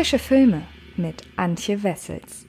Frische Filme mit Antje Wessels.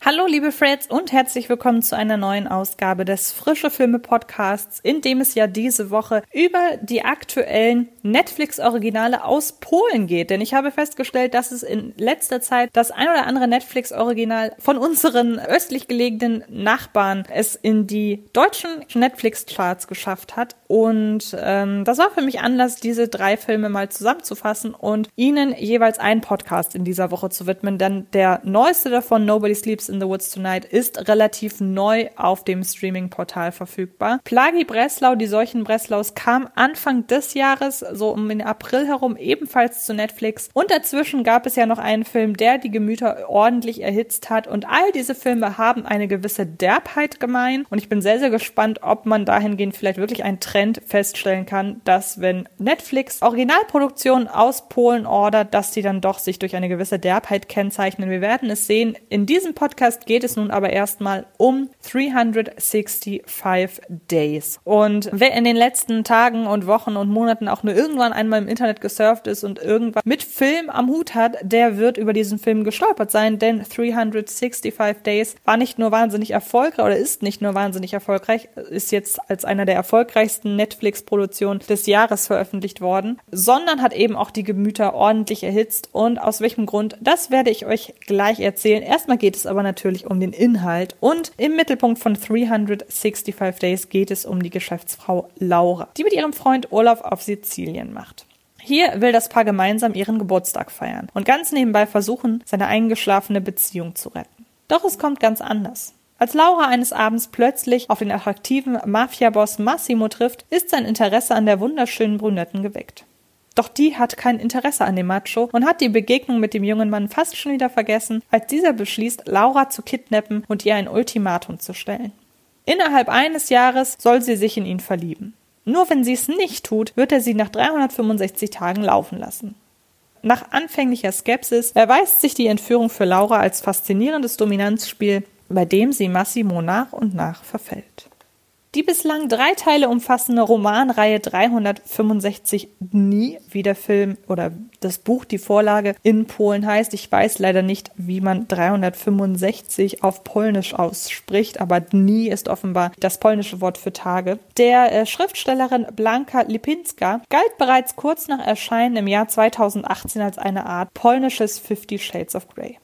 Hallo liebe Freds und herzlich willkommen zu einer neuen Ausgabe des Frische Filme Podcasts, in dem es ja diese Woche über die aktuellen Netflix Originale aus Polen geht, denn ich habe festgestellt, dass es in letzter Zeit das ein oder andere Netflix Original von unseren östlich gelegenen Nachbarn es in die deutschen Netflix Charts geschafft hat. Und ähm, das war für mich Anlass, diese drei Filme mal zusammenzufassen und ihnen jeweils einen Podcast in dieser Woche zu widmen, denn der neueste davon Nobody Sleeps in the Woods Tonight ist relativ neu auf dem Streaming-Portal verfügbar. Plagi Breslau, die Seuchen Breslaus, kam Anfang des Jahres, so um den April herum, ebenfalls zu Netflix. Und dazwischen gab es ja noch einen Film, der die Gemüter ordentlich erhitzt hat. Und all diese Filme haben eine gewisse Derbheit gemein. Und ich bin sehr, sehr gespannt, ob man dahingehend vielleicht wirklich einen Trend feststellen kann, dass wenn Netflix Originalproduktionen aus Polen ordert, dass die dann doch sich durch eine gewisse Derbheit kennzeichnen. Wir werden es sehen. In diesem Podcast geht es nun aber erstmal um 365 Days. Und wer in den letzten Tagen und Wochen und Monaten auch nur irgendwann einmal im Internet gesurft ist und irgendwann mit Film am Hut hat, der wird über diesen Film gestolpert sein, denn 365 Days war nicht nur wahnsinnig erfolgreich oder ist nicht nur wahnsinnig erfolgreich, ist jetzt als einer der erfolgreichsten Netflix-Produktionen des Jahres veröffentlicht worden, sondern hat eben auch die Gemüter ordentlich erhitzt und aus welchem Grund, das werde ich euch gleich erzählen. Erstmal geht es aber natürlich um den Inhalt. Und im Mittelpunkt von 365 Days geht es um die Geschäftsfrau Laura, die mit ihrem Freund Olaf auf Sizilien macht. Hier will das Paar gemeinsam ihren Geburtstag feiern und ganz nebenbei versuchen, seine eingeschlafene Beziehung zu retten. Doch es kommt ganz anders. Als Laura eines Abends plötzlich auf den attraktiven Mafia-Boss Massimo trifft, ist sein Interesse an der wunderschönen Brunetten geweckt. Doch die hat kein Interesse an dem Macho und hat die Begegnung mit dem jungen Mann fast schon wieder vergessen, als dieser beschließt, Laura zu kidnappen und ihr ein Ultimatum zu stellen. Innerhalb eines Jahres soll sie sich in ihn verlieben. Nur wenn sie es nicht tut, wird er sie nach 365 Tagen laufen lassen. Nach anfänglicher Skepsis erweist sich die Entführung für Laura als faszinierendes Dominanzspiel, bei dem sie Massimo nach und nach verfällt. Die bislang drei Teile umfassende Romanreihe 365 Dni, wie der Film oder das Buch, die Vorlage in Polen heißt. Ich weiß leider nicht, wie man 365 auf Polnisch ausspricht, aber Dni ist offenbar das polnische Wort für Tage. Der äh, Schriftstellerin Blanka Lipinska galt bereits kurz nach Erscheinen im Jahr 2018 als eine Art polnisches Fifty Shades of Grey.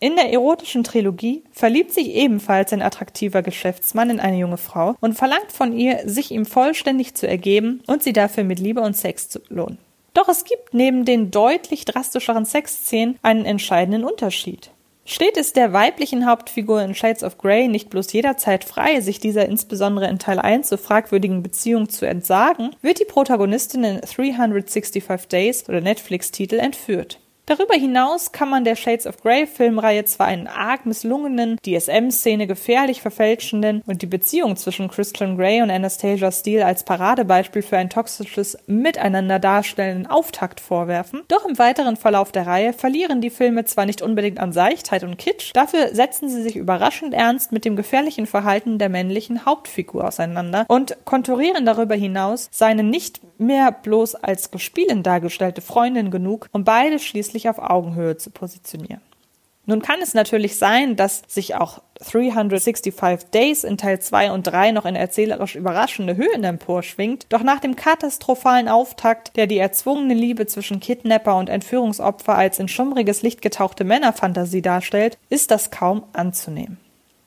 In der erotischen Trilogie verliebt sich ebenfalls ein attraktiver Geschäftsmann in eine junge Frau und verlangt von ihr, sich ihm vollständig zu ergeben und sie dafür mit Liebe und Sex zu lohnen. Doch es gibt neben den deutlich drastischeren Sexszenen einen entscheidenden Unterschied. Steht es der weiblichen Hauptfigur in Shades of Grey nicht bloß jederzeit frei, sich dieser insbesondere in Teil 1 so fragwürdigen Beziehung zu entsagen, wird die Protagonistin in 365 Days oder Netflix-Titel entführt. Darüber hinaus kann man der Shades of Grey Filmreihe zwar einen arg misslungenen, DSM-Szene gefährlich verfälschenden und die Beziehung zwischen Christian Grey und Anastasia Steele als Paradebeispiel für ein toxisches Miteinander darstellenden Auftakt vorwerfen, doch im weiteren Verlauf der Reihe verlieren die Filme zwar nicht unbedingt an Seichtheit und Kitsch, dafür setzen sie sich überraschend ernst mit dem gefährlichen Verhalten der männlichen Hauptfigur auseinander und konturieren darüber hinaus seine nicht mehr bloß als gespielend dargestellte Freundin genug, um beide schließlich wirklich auf Augenhöhe zu positionieren. Nun kann es natürlich sein, dass sich auch 365 Days in Teil 2 und 3 noch in erzählerisch überraschende Höhen emporschwingt, doch nach dem katastrophalen Auftakt, der die erzwungene Liebe zwischen Kidnapper und Entführungsopfer als in schummriges Licht getauchte Männerfantasie darstellt, ist das kaum anzunehmen.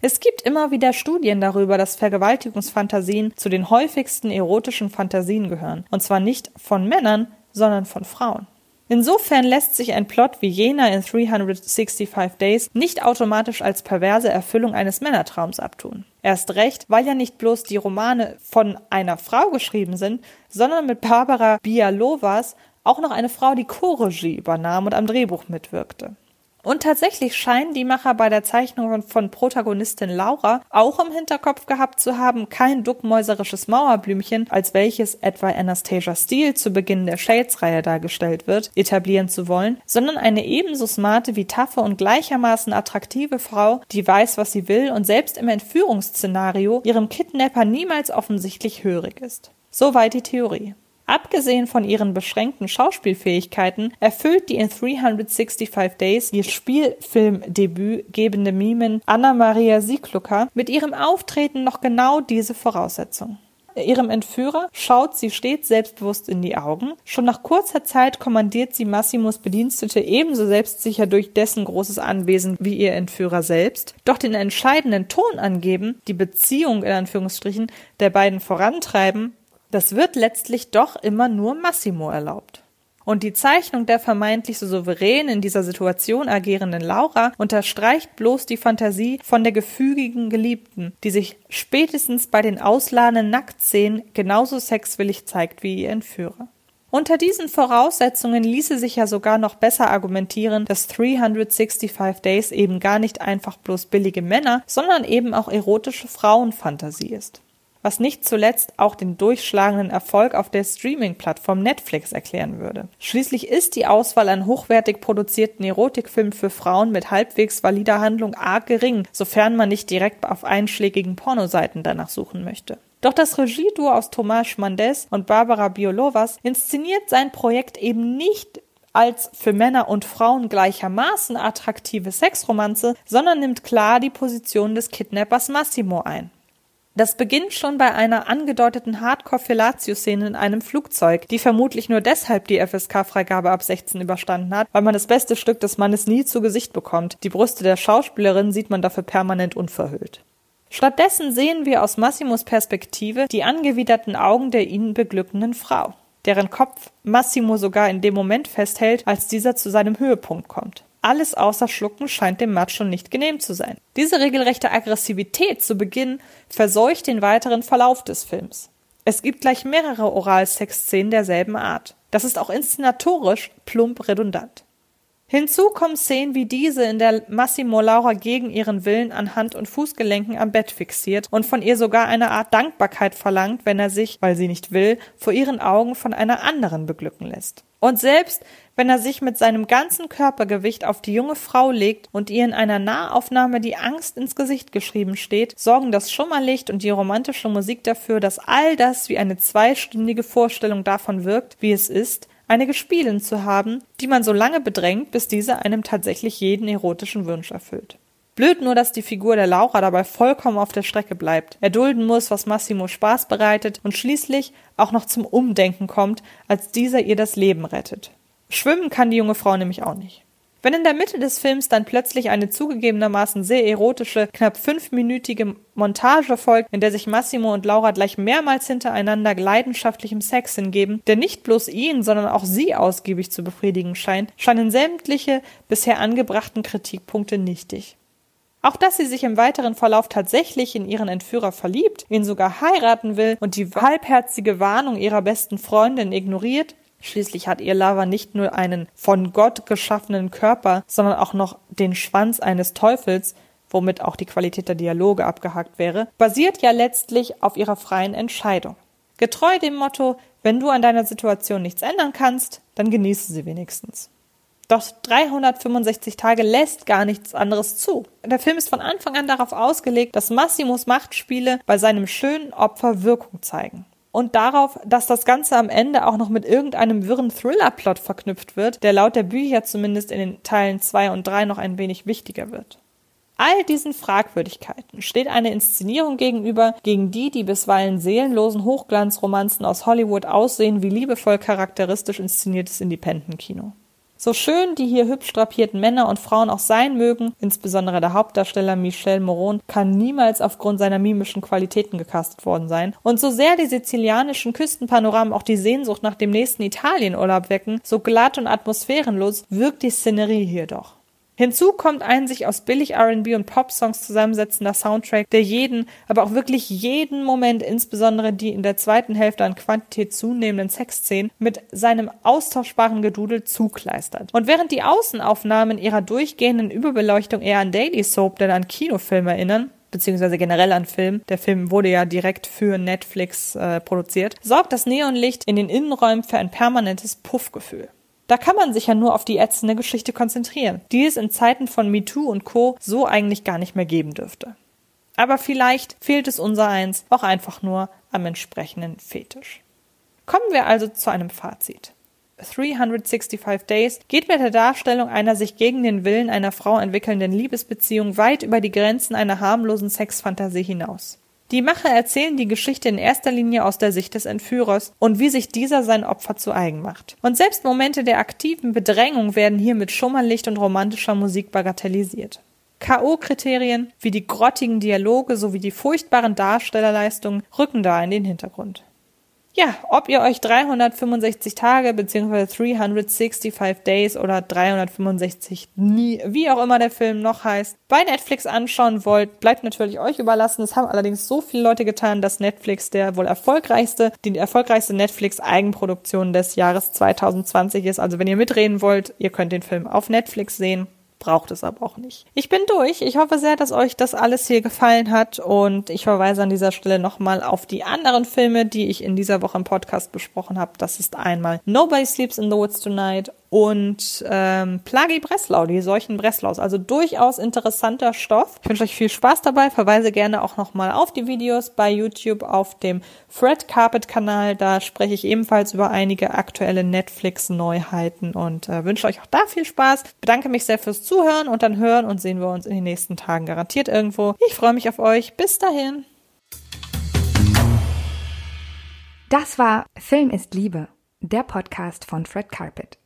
Es gibt immer wieder Studien darüber, dass Vergewaltigungsfantasien zu den häufigsten erotischen Fantasien gehören, und zwar nicht von Männern, sondern von Frauen. Insofern lässt sich ein Plot wie jener in 365 Days nicht automatisch als perverse Erfüllung eines Männertraums abtun. Erst recht, weil ja nicht bloß die Romane von einer Frau geschrieben sind, sondern mit Barbara Bialovas auch noch eine Frau die Co-Regie übernahm und am Drehbuch mitwirkte. Und tatsächlich scheinen die Macher bei der Zeichnung von Protagonistin Laura auch im Hinterkopf gehabt zu haben, kein duckmäuserisches Mauerblümchen, als welches etwa Anastasia Steele zu Beginn der Shades-Reihe dargestellt wird, etablieren zu wollen, sondern eine ebenso smarte wie taffe und gleichermaßen attraktive Frau, die weiß, was sie will und selbst im Entführungsszenario ihrem Kidnapper niemals offensichtlich hörig ist. Soweit die Theorie. Abgesehen von ihren beschränkten Schauspielfähigkeiten erfüllt die in 365 Days ihr Spielfilmdebüt gebende Mimin Anna Maria Sieglucker mit ihrem Auftreten noch genau diese Voraussetzung. Ihrem Entführer schaut sie stets selbstbewusst in die Augen. Schon nach kurzer Zeit kommandiert sie Massimos Bedienstete ebenso selbstsicher durch dessen großes Anwesen wie ihr Entführer selbst. Doch den entscheidenden Ton angeben, die Beziehung in Anführungsstrichen der beiden vorantreiben, das wird letztlich doch immer nur Massimo erlaubt. Und die Zeichnung der vermeintlich so souverän in dieser Situation agierenden Laura unterstreicht bloß die Fantasie von der gefügigen Geliebten, die sich spätestens bei den ausladenden Nacktszenen genauso sexwillig zeigt wie ihr Entführer. Unter diesen Voraussetzungen ließe sich ja sogar noch besser argumentieren, dass 365 Days eben gar nicht einfach bloß billige Männer, sondern eben auch erotische Frauenfantasie ist was nicht zuletzt auch den durchschlagenden Erfolg auf der Streaming-Plattform Netflix erklären würde. Schließlich ist die Auswahl an hochwertig produzierten Erotikfilmen für Frauen mit halbwegs valider Handlung arg gering, sofern man nicht direkt auf einschlägigen Pornoseiten danach suchen möchte. Doch das Regieduo aus Tomasz Mandes und Barbara Biolovas inszeniert sein Projekt eben nicht als für Männer und Frauen gleichermaßen attraktive Sexromanze, sondern nimmt klar die Position des Kidnappers Massimo ein. Das beginnt schon bei einer angedeuteten Hardcore-Fellatio-Szene in einem Flugzeug, die vermutlich nur deshalb die FSK-Freigabe ab 16 überstanden hat, weil man das beste Stück des Mannes nie zu Gesicht bekommt. Die Brüste der Schauspielerin sieht man dafür permanent unverhüllt. Stattdessen sehen wir aus Massimos Perspektive die angewiderten Augen der ihn beglückenden Frau, deren Kopf Massimo sogar in dem Moment festhält, als dieser zu seinem Höhepunkt kommt. Alles außer Schlucken scheint dem Macho nicht genehm zu sein. Diese regelrechte Aggressivität zu Beginn verseucht den weiteren Verlauf des Films. Es gibt gleich mehrere Oralsex-Szenen derselben Art. Das ist auch inszenatorisch plump redundant. Hinzu kommen Szenen wie diese, in der Massimo Laura gegen ihren Willen an Hand- und Fußgelenken am Bett fixiert und von ihr sogar eine Art Dankbarkeit verlangt, wenn er sich, weil sie nicht will, vor ihren Augen von einer anderen beglücken lässt. Und selbst wenn er sich mit seinem ganzen Körpergewicht auf die junge Frau legt und ihr in einer Nahaufnahme die Angst ins Gesicht geschrieben steht, sorgen das Schummerlicht und die romantische Musik dafür, dass all das wie eine zweistündige Vorstellung davon wirkt, wie es ist, eine Gespielin zu haben, die man so lange bedrängt, bis diese einem tatsächlich jeden erotischen Wunsch erfüllt. Blöd nur, dass die Figur der Laura dabei vollkommen auf der Strecke bleibt, erdulden muss, was Massimo Spaß bereitet und schließlich auch noch zum Umdenken kommt, als dieser ihr das Leben rettet. Schwimmen kann die junge Frau nämlich auch nicht. Wenn in der Mitte des Films dann plötzlich eine zugegebenermaßen sehr erotische, knapp fünfminütige Montage folgt, in der sich Massimo und Laura gleich mehrmals hintereinander leidenschaftlichem Sex hingeben, der nicht bloß ihn, sondern auch sie ausgiebig zu befriedigen scheint, scheinen sämtliche bisher angebrachten Kritikpunkte nichtig. Auch dass sie sich im weiteren Verlauf tatsächlich in ihren Entführer verliebt, ihn sogar heiraten will und die halbherzige Warnung ihrer besten Freundin ignoriert, Schließlich hat ihr Lover nicht nur einen von Gott geschaffenen Körper, sondern auch noch den Schwanz eines Teufels, womit auch die Qualität der Dialoge abgehakt wäre, basiert ja letztlich auf ihrer freien Entscheidung. Getreu dem Motto, wenn du an deiner Situation nichts ändern kannst, dann genieße sie wenigstens. Doch 365 Tage lässt gar nichts anderes zu. Der Film ist von Anfang an darauf ausgelegt, dass Massimos Machtspiele bei seinem schönen Opfer Wirkung zeigen. Und darauf, dass das Ganze am Ende auch noch mit irgendeinem wirren Thriller-Plot verknüpft wird, der laut der Bücher zumindest in den Teilen 2 und 3 noch ein wenig wichtiger wird. All diesen Fragwürdigkeiten steht eine Inszenierung gegenüber, gegen die die bisweilen seelenlosen Hochglanzromanzen aus Hollywood aussehen wie liebevoll charakteristisch inszeniertes Independent-Kino. So schön die hier hübsch drapierten Männer und Frauen auch sein mögen, insbesondere der Hauptdarsteller Michel Moron kann niemals aufgrund seiner mimischen Qualitäten gecastet worden sein. Und so sehr die sizilianischen Küstenpanoramen auch die Sehnsucht nach dem nächsten Italienurlaub wecken, so glatt und atmosphärenlos wirkt die Szenerie hier doch. Hinzu kommt ein sich aus billig R&B und Pop-Songs zusammensetzender Soundtrack, der jeden, aber auch wirklich jeden Moment, insbesondere die in der zweiten Hälfte an Quantität zunehmenden Sexszenen, mit seinem austauschbaren Gedudel zukleistert. Und während die Außenaufnahmen ihrer durchgehenden Überbeleuchtung eher an Daily Soap denn an Kinofilm erinnern, beziehungsweise generell an Film. Der Film wurde ja direkt für Netflix äh, produziert. Sorgt das Neonlicht in den Innenräumen für ein permanentes Puffgefühl. Da kann man sich ja nur auf die ätzende Geschichte konzentrieren, die es in Zeiten von MeToo und Co. so eigentlich gar nicht mehr geben dürfte. Aber vielleicht fehlt es unser eins auch einfach nur am entsprechenden Fetisch. Kommen wir also zu einem Fazit. 365 Days geht mit der Darstellung einer sich gegen den Willen einer Frau entwickelnden Liebesbeziehung weit über die Grenzen einer harmlosen Sexfantasie hinaus. Die Macher erzählen die Geschichte in erster Linie aus der Sicht des Entführers und wie sich dieser sein Opfer zu eigen macht. Und selbst Momente der aktiven Bedrängung werden hier mit Schummerlicht und romantischer Musik bagatellisiert. K.O.-Kriterien wie die grottigen Dialoge sowie die furchtbaren Darstellerleistungen rücken da in den Hintergrund. Ja, ob ihr euch 365 Tage bzw. 365 Days oder 365 nie, wie auch immer der Film noch heißt, bei Netflix anschauen wollt, bleibt natürlich euch überlassen. Es haben allerdings so viele Leute getan, dass Netflix der wohl erfolgreichste, die erfolgreichste Netflix Eigenproduktion des Jahres 2020 ist. Also wenn ihr mitreden wollt, ihr könnt den Film auf Netflix sehen braucht es aber auch nicht. Ich bin durch. Ich hoffe sehr, dass euch das alles hier gefallen hat und ich verweise an dieser Stelle nochmal auf die anderen Filme, die ich in dieser Woche im Podcast besprochen habe. Das ist einmal Nobody Sleeps in the Woods Tonight und ähm, Plagi Breslau, die Seuchen Breslaus. Also durchaus interessanter Stoff. Ich wünsche euch viel Spaß dabei. Verweise gerne auch nochmal auf die Videos bei YouTube auf dem Fred Carpet Kanal. Da spreche ich ebenfalls über einige aktuelle Netflix-Neuheiten und äh, wünsche euch auch da viel Spaß. Bedanke mich sehr fürs Zuhören und dann hören und sehen wir uns in den nächsten Tagen garantiert irgendwo. Ich freue mich auf euch. Bis dahin. Das war Film ist Liebe, der Podcast von Fred Carpet.